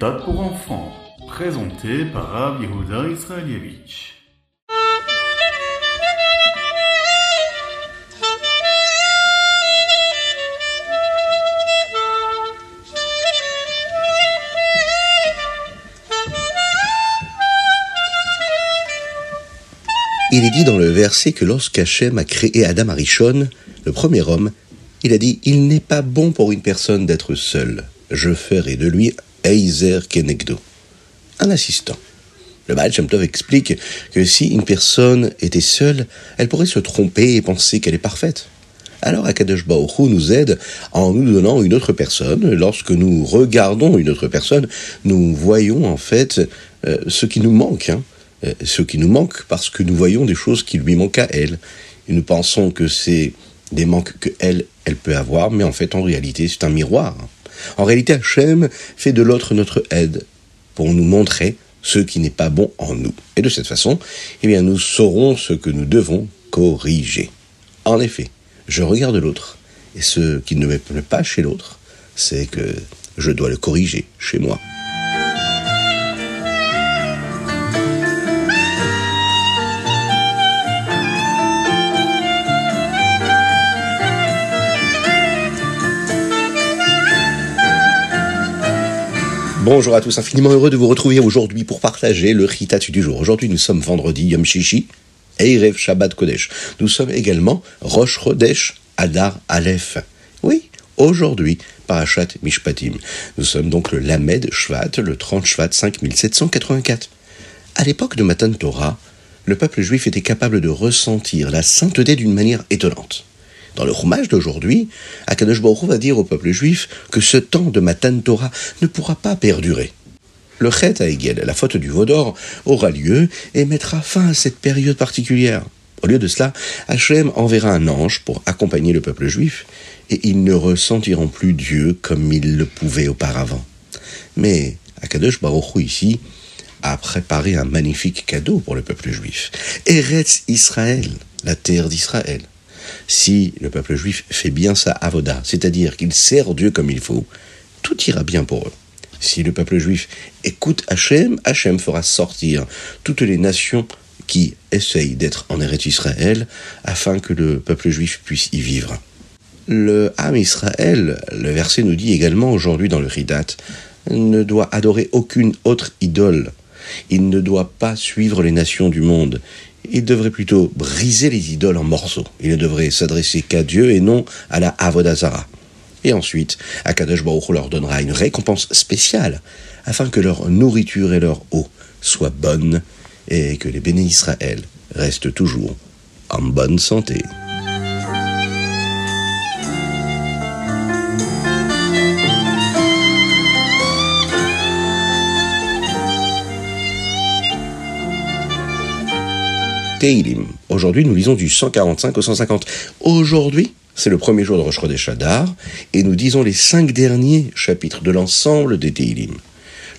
méthode pour enfants, présenté par Rav Yehuda Israelievich. Il est dit dans le verset que lorsqu'Hachem a créé Adam Arishon, le premier homme, il a dit Il n'est pas bon pour une personne d'être seule. Je ferai de lui Eizer Kenegdo, un assistant. Le Baal Tov explique que si une personne était seule, elle pourrait se tromper et penser qu'elle est parfaite. Alors Akadosh Baruch nous aide en nous donnant une autre personne. Lorsque nous regardons une autre personne, nous voyons en fait euh, ce qui nous manque. Hein. Euh, ce qui nous manque parce que nous voyons des choses qui lui manquent à elle. Et nous pensons que c'est des manques que elle, elle peut avoir, mais en fait, en réalité, c'est un miroir. En réalité, Hachem fait de l'autre notre aide pour nous montrer ce qui n'est pas bon en nous. Et de cette façon, eh bien, nous saurons ce que nous devons corriger. En effet, je regarde l'autre, et ce qui ne me plaît pas chez l'autre, c'est que je dois le corriger chez moi. Bonjour à tous, infiniment heureux de vous retrouver aujourd'hui pour partager le Ritatu du jour. Aujourd'hui, nous sommes vendredi Yom Shishi, Eirev Shabbat Kodesh. Nous sommes également Rosh Chodesh Adar Aleph. Oui, aujourd'hui, Parashat Mishpatim. Nous sommes donc le Lamed Shvat, le 30 Shvat 5784. À l'époque de Matan Torah, le peuple juif était capable de ressentir la sainteté d'une manière étonnante. Dans le roumage d'aujourd'hui, Akadosh Baruch va dire au peuple juif que ce temps de Matan Torah ne pourra pas perdurer. Le Chet à la faute du Vaudor, aura lieu et mettra fin à cette période particulière. Au lieu de cela, Hachem enverra un ange pour accompagner le peuple juif, et ils ne ressentiront plus Dieu comme ils le pouvaient auparavant. Mais Akadosh Baruch Hu ici a préparé un magnifique cadeau pour le peuple juif. Eretz Israël, la terre d'Israël si le peuple juif fait bien sa avoda, c'est-à-dire qu'il sert Dieu comme il faut, tout ira bien pour eux. Si le peuple juif écoute Hachem, Hachem fera sortir toutes les nations qui essayent d'être en Eretz Israël afin que le peuple juif puisse y vivre. Le Ham Israël, le verset nous dit également aujourd'hui dans le Ridat, ne doit adorer aucune autre idole. Il ne doit pas suivre les nations du monde il devrait plutôt briser les idoles en morceaux. Il ne devrait s'adresser qu'à Dieu et non à la Avodazara. Et ensuite, Akadosh Baruch leur donnera une récompense spéciale afin que leur nourriture et leur eau soient bonnes et que les bénis Israël restent toujours en bonne santé. Aujourd'hui, nous lisons du 145 au 150. Aujourd'hui, c'est le premier jour de Rosh Chodesh et nous disons les cinq derniers chapitres de l'ensemble des Teilim.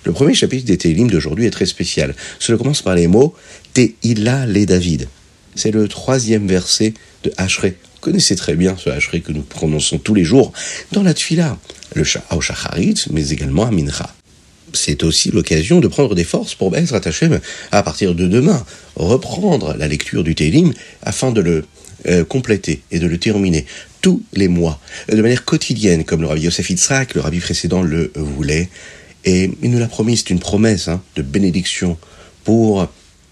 Le premier chapitre des Teilim d'aujourd'hui est très spécial. Cela commence par les mots Teila les David. C'est le troisième verset de Hachré. Vous connaissez très bien ce Hachré que nous prononçons tous les jours dans la Tfila, le Shacharit, mais également à Mincha c'est aussi l'occasion de prendre des forces pour Bezrat Hashem à partir de demain, reprendre la lecture du Télim afin de le euh, compléter et de le terminer tous les mois, de manière quotidienne, comme le rabbi Yosef Yitzhak, le rabbi précédent, le voulait. Et il nous l'a promis, c'est une promesse hein, de bénédiction pour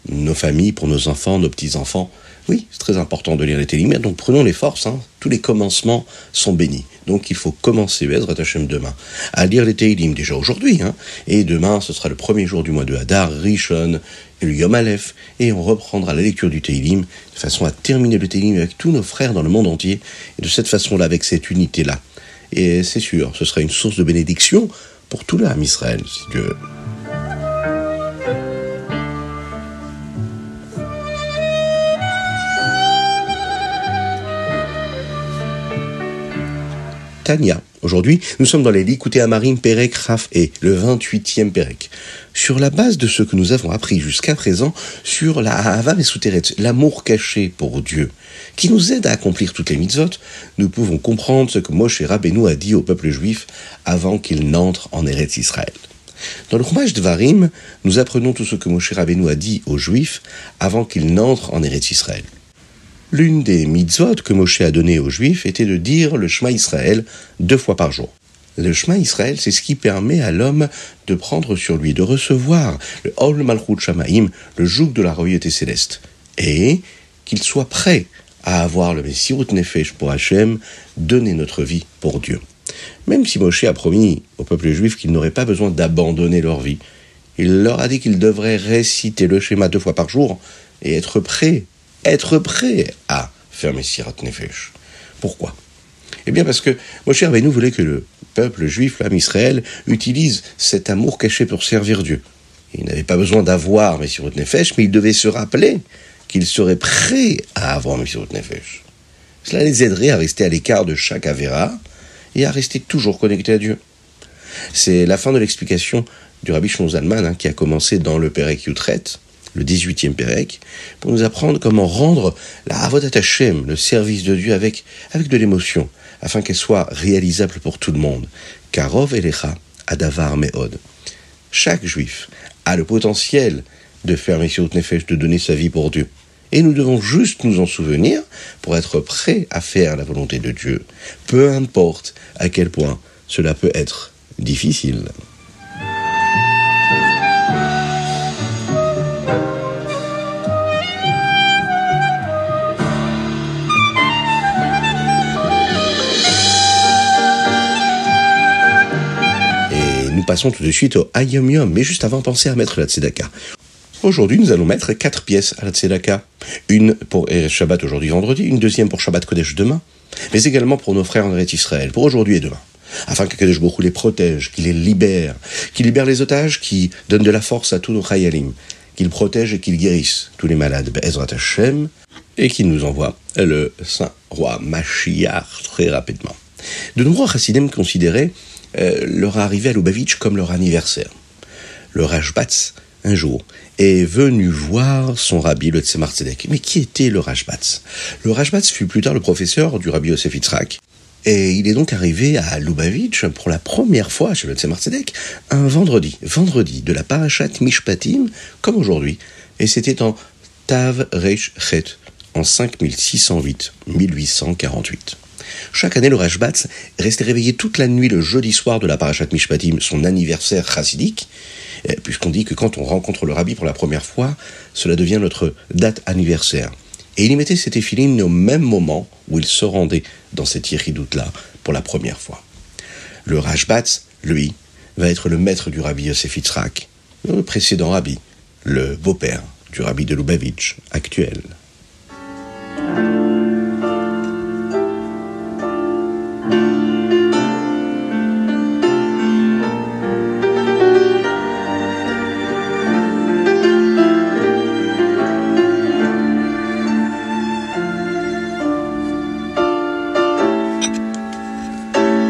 nos familles, pour nos enfants, nos petits-enfants. Oui, c'est très important de lire les Télim. Donc prenons les forces, hein. Tous les commencements sont bénis. Donc il faut commencer, Bezrat Hashem, demain, à lire les Teilim déjà aujourd'hui. Hein, et demain, ce sera le premier jour du mois de Hadar, Rishon, et le Yom Aleph, et on reprendra la lecture du Teilim, de façon à terminer le Teilim avec tous nos frères dans le monde entier, et de cette façon-là, avec cette unité-là. Et c'est sûr, ce sera une source de bénédiction pour tout l'âme Israël, si Dieu Aujourd'hui, nous sommes dans les Likuté Amarim Perek Raf et le 28e Perek. Sur la base de ce que nous avons appris jusqu'à présent sur la Ahava Mesuteret, l'amour caché pour Dieu, qui nous aide à accomplir toutes les mitzvot, nous pouvons comprendre ce que Moshe Rabbeinu a dit au peuple juif avant qu'il n'entre en Eretz Israël. Dans le Chumash Varim, nous apprenons tout ce que Moshe Rabbeinu a dit aux Juifs avant qu'ils n'entrent en Eretz Israël. L'une des mitzvot que Moshe a donné aux Juifs était de dire le Shema Israël deux fois par jour. Le Shema Israël, c'est ce qui permet à l'homme de prendre sur lui, de recevoir le Ol Malchut Shamaim, le joug de la royauté céleste, et qu'il soit prêt à avoir le Messirut Nefesh pour Hachem, donner notre vie pour Dieu. Même si Moshe a promis au peuple juif qu'il n'aurait pas besoin d'abandonner leur vie, il leur a dit qu'ils devraient réciter le schéma deux fois par jour et être prêts, être prêts à faire Messirat Nefesh. Pourquoi? Eh bien parce que Moshe nous voulait que le peuple juif, l'âme Israël, utilise cet amour caché pour servir Dieu. Il n'avait pas besoin d'avoir Messirat Nefesh, mais il devait se rappeler qu'il serait prêt à avoir Messirat Nefesh. Cela les aiderait à rester à l'écart de chaque Avera, et à rester toujours connecté à Dieu. C'est la fin de l'explication du Rabbi Shlomo hein, qui a commencé dans le Perek Yutret, le 18e Perek, pour nous apprendre comment rendre la Avodat Hashem, le service de Dieu, avec, avec de l'émotion, afin qu'elle soit réalisable pour tout le monde. Karov Elecha Adavar Meod. Chaque juif a le potentiel de faire Messiot Nefesh, de donner sa vie pour Dieu. Et nous devons juste nous en souvenir pour être prêts à faire la volonté de Dieu, peu importe à quel point cela peut être difficile. Passons tout de suite au Ayom Yom, mais juste avant, pensez à mettre la Tzedaka. Aujourd'hui, nous allons mettre quatre pièces à la Tzedaka. Une pour Shabbat aujourd'hui vendredi, une deuxième pour Shabbat Kodesh demain, mais également pour nos frères en Israël, pour aujourd'hui et demain. Afin que Kadesh Baruch les protège, qu'il les libère, qu'il libère les otages, qui donne de la force à tous nos Chayalim, qu'il protège et qu'il guérisse tous les malades, Be'ezrat Hashem, et qu'il nous envoie le Saint Roi Mashiach très rapidement. De nombreux chassidim considéraient euh, leur arrivée à Lubavitch comme leur anniversaire. Le Rajbatz, un jour, est venu voir son rabbi, le Tzemar Tzedek. Mais qui était le Rajbatz Le Rajbatz fut plus tard le professeur du rabbi Yosef Yitzhak. Et il est donc arrivé à Lubavitch pour la première fois chez le Tzemar Tzedek un vendredi, vendredi de la Parashat Mishpatim, comme aujourd'hui. Et c'était en Tav Reish Chet, en 5608-1848. Chaque année, le Rajbatz restait réveillé toute la nuit le jeudi soir de la Parashat Mishpatim, son anniversaire chassidique, eh, puisqu'on dit que quand on rencontre le rabbi pour la première fois, cela devient notre date anniversaire. Et il y mettait ses téphilines au même moment où il se rendait dans cette Yeridout-là pour la première fois. Le Rajbatz, lui, va être le maître du rabbi Yosef Yitzhak, le précédent rabbi, le beau-père du rabbi de Lubavitch actuel.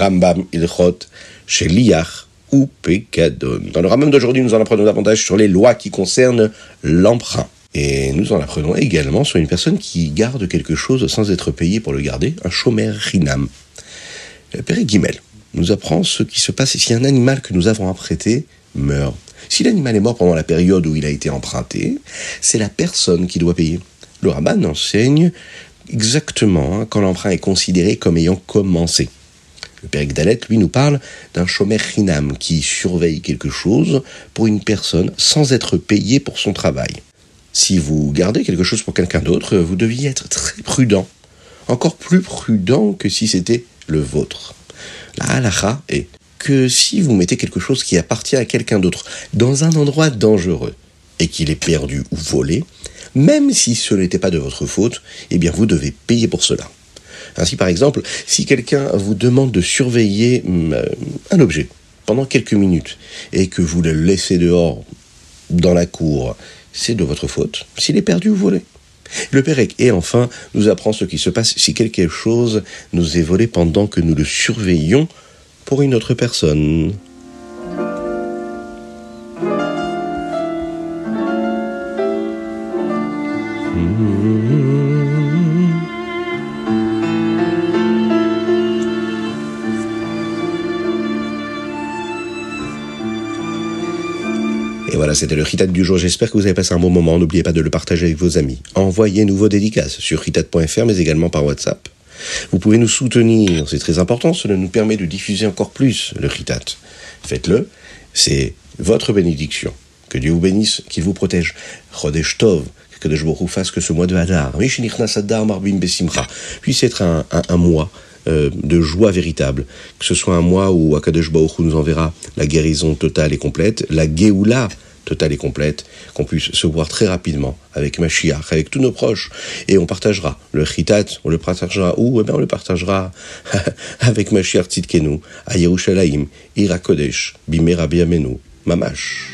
Rambam Ilchot chez Liach ou Pekadon. Dans le Rambam d'aujourd'hui, nous en apprenons davantage sur les lois qui concernent l'emprunt. Et nous en apprenons également sur une personne qui garde quelque chose sans être payé pour le garder, un chômeur rinam. Père Guimel nous apprend ce qui se passe si un animal que nous avons emprunté meurt. Si l'animal est mort pendant la période où il a été emprunté, c'est la personne qui doit payer. Le Rabban enseigne exactement hein, quand l'emprunt est considéré comme ayant commencé. Le Père Gdalet, lui, nous parle d'un chômeur rinam qui surveille quelque chose pour une personne sans être payé pour son travail. Si vous gardez quelque chose pour quelqu'un d'autre, vous deviez être très prudent. Encore plus prudent que si c'était le vôtre. La halacha est que si vous mettez quelque chose qui appartient à quelqu'un d'autre dans un endroit dangereux et qu'il est perdu ou volé, même si ce n'était pas de votre faute, eh bien vous devez payer pour cela. Ainsi, par exemple, si quelqu'un vous demande de surveiller hum, euh, un objet pendant quelques minutes et que vous le laissez dehors dans la cour, c'est de votre faute s'il est perdu ou volé. Le Pérec, et enfin, nous apprend ce qui se passe si quelque chose nous est volé pendant que nous le surveillons pour une autre personne. Et voilà, c'était le Ritat du jour. J'espère que vous avez passé un bon moment. N'oubliez pas de le partager avec vos amis. Envoyez-nous vos dédicaces sur ritat.fr, mais également par WhatsApp. Vous pouvez nous soutenir, c'est très important, cela nous permet de diffuser encore plus le Ritat. Faites-le, c'est votre bénédiction. Que Dieu vous bénisse, qu'il vous protège. Chodesh Tov, que Dieu vous fasse que ce mois de Hadar, puisse être un, un, un mois euh, de joie véritable. Que ce soit un mois où Akadosh Baruch nous enverra la guérison totale et complète, la Géoula totale et complète, qu'on puisse se voir très rapidement avec Mashiach, avec tous nos proches, et on partagera le chitat, on le partagera où? Eh bien, on le partagera avec Mashiach Tzidkenu, à Yerushalayim, Irakodesh, Bimera Biamenu, Mamash.